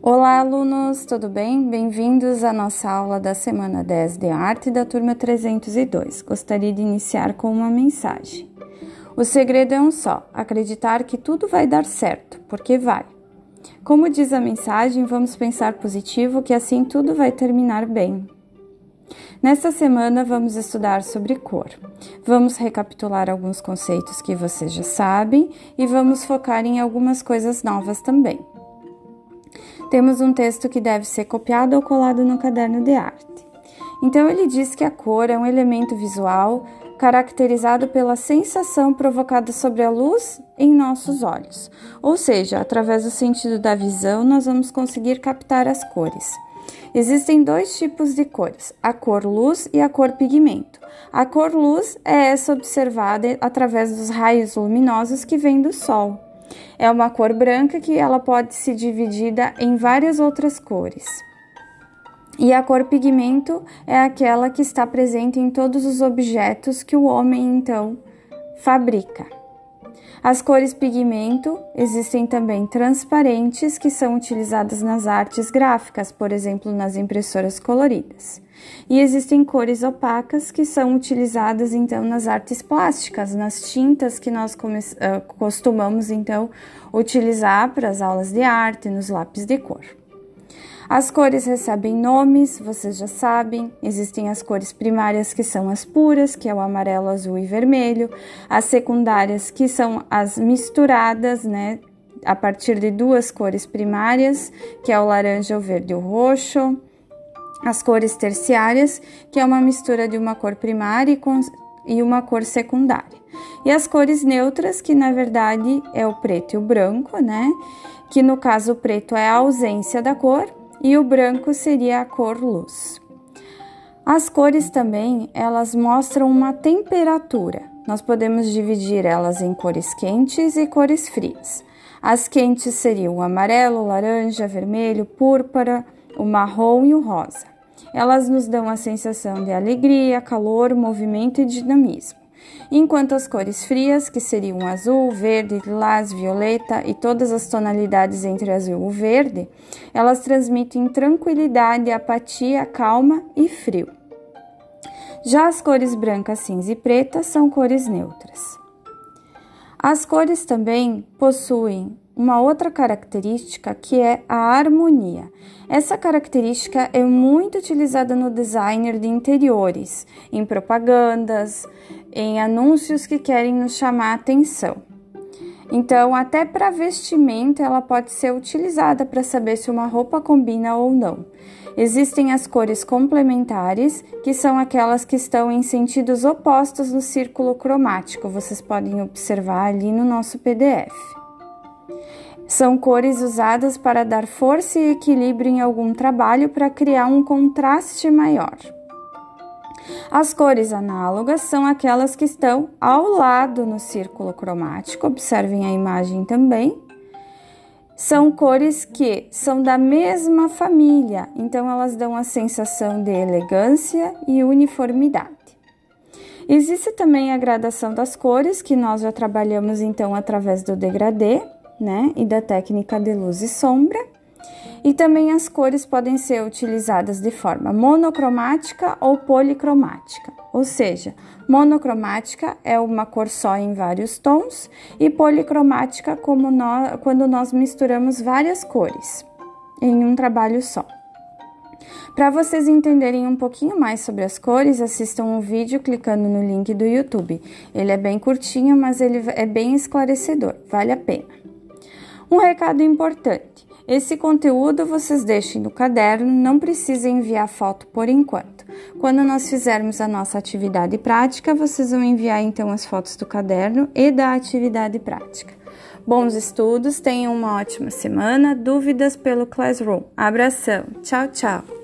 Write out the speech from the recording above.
Olá, alunos, tudo bem? Bem-vindos à nossa aula da semana 10 de arte da turma 302. Gostaria de iniciar com uma mensagem. O segredo é um só: acreditar que tudo vai dar certo, porque vai. Como diz a mensagem, vamos pensar positivo, que assim tudo vai terminar bem. Nesta semana vamos estudar sobre cor. Vamos recapitular alguns conceitos que vocês já sabem e vamos focar em algumas coisas novas também. Temos um texto que deve ser copiado ou colado no caderno de arte. Então ele diz que a cor é um elemento visual caracterizado pela sensação provocada sobre a luz em nossos olhos. Ou seja, através do sentido da visão, nós vamos conseguir captar as cores. Existem dois tipos de cores, a cor luz e a cor pigmento. A cor luz é essa observada através dos raios luminosos que vêm do sol. É uma cor branca que ela pode ser dividida em várias outras cores. E a cor pigmento é aquela que está presente em todos os objetos que o homem então fabrica. As cores pigmento existem também transparentes, que são utilizadas nas artes gráficas, por exemplo, nas impressoras coloridas. E existem cores opacas, que são utilizadas então nas artes plásticas, nas tintas que nós uh, costumamos então utilizar para as aulas de arte, nos lápis de cor. As cores recebem nomes, vocês já sabem. Existem as cores primárias, que são as puras, que é o amarelo, azul e vermelho. As secundárias, que são as misturadas, né? A partir de duas cores primárias, que é o laranja, o verde e o roxo. As cores terciárias, que é uma mistura de uma cor primária e, e uma cor secundária. E as cores neutras, que na verdade é o preto e o branco, né? Que no caso o preto é a ausência da cor e o branco seria a cor luz. As cores também, elas mostram uma temperatura. Nós podemos dividir elas em cores quentes e cores frias. As quentes seriam o amarelo, laranja, vermelho, púrpura, o marrom e o rosa. Elas nos dão a sensação de alegria, calor, movimento e dinamismo enquanto as cores frias, que seriam azul, verde, lilás, violeta e todas as tonalidades entre azul e verde, elas transmitem tranquilidade, apatia, calma e frio. Já as cores branca, cinza e preta são cores neutras. As cores também possuem uma outra característica que é a harmonia. Essa característica é muito utilizada no designer de interiores, em propagandas, em anúncios que querem nos chamar a atenção. Então, até para vestimenta, ela pode ser utilizada para saber se uma roupa combina ou não. Existem as cores complementares, que são aquelas que estão em sentidos opostos no círculo cromático. Vocês podem observar ali no nosso PDF. São cores usadas para dar força e equilíbrio em algum trabalho para criar um contraste maior. As cores análogas são aquelas que estão ao lado no círculo cromático, observem a imagem também. São cores que são da mesma família, então elas dão a sensação de elegância e uniformidade. Existe também a gradação das cores, que nós já trabalhamos então através do degradê, né, e da técnica de luz e sombra. E também as cores podem ser utilizadas de forma monocromática ou policromática. Ou seja, monocromática é uma cor só em vários tons e policromática como nós, quando nós misturamos várias cores em um trabalho só. Para vocês entenderem um pouquinho mais sobre as cores, assistam o um vídeo clicando no link do YouTube. Ele é bem curtinho, mas ele é bem esclarecedor, vale a pena. Um recado importante: esse conteúdo vocês deixem no caderno, não precisa enviar foto por enquanto. Quando nós fizermos a nossa atividade prática, vocês vão enviar então as fotos do caderno e da atividade prática. Bons estudos, tenham uma ótima semana. Dúvidas pelo Classroom. Abração. Tchau, tchau.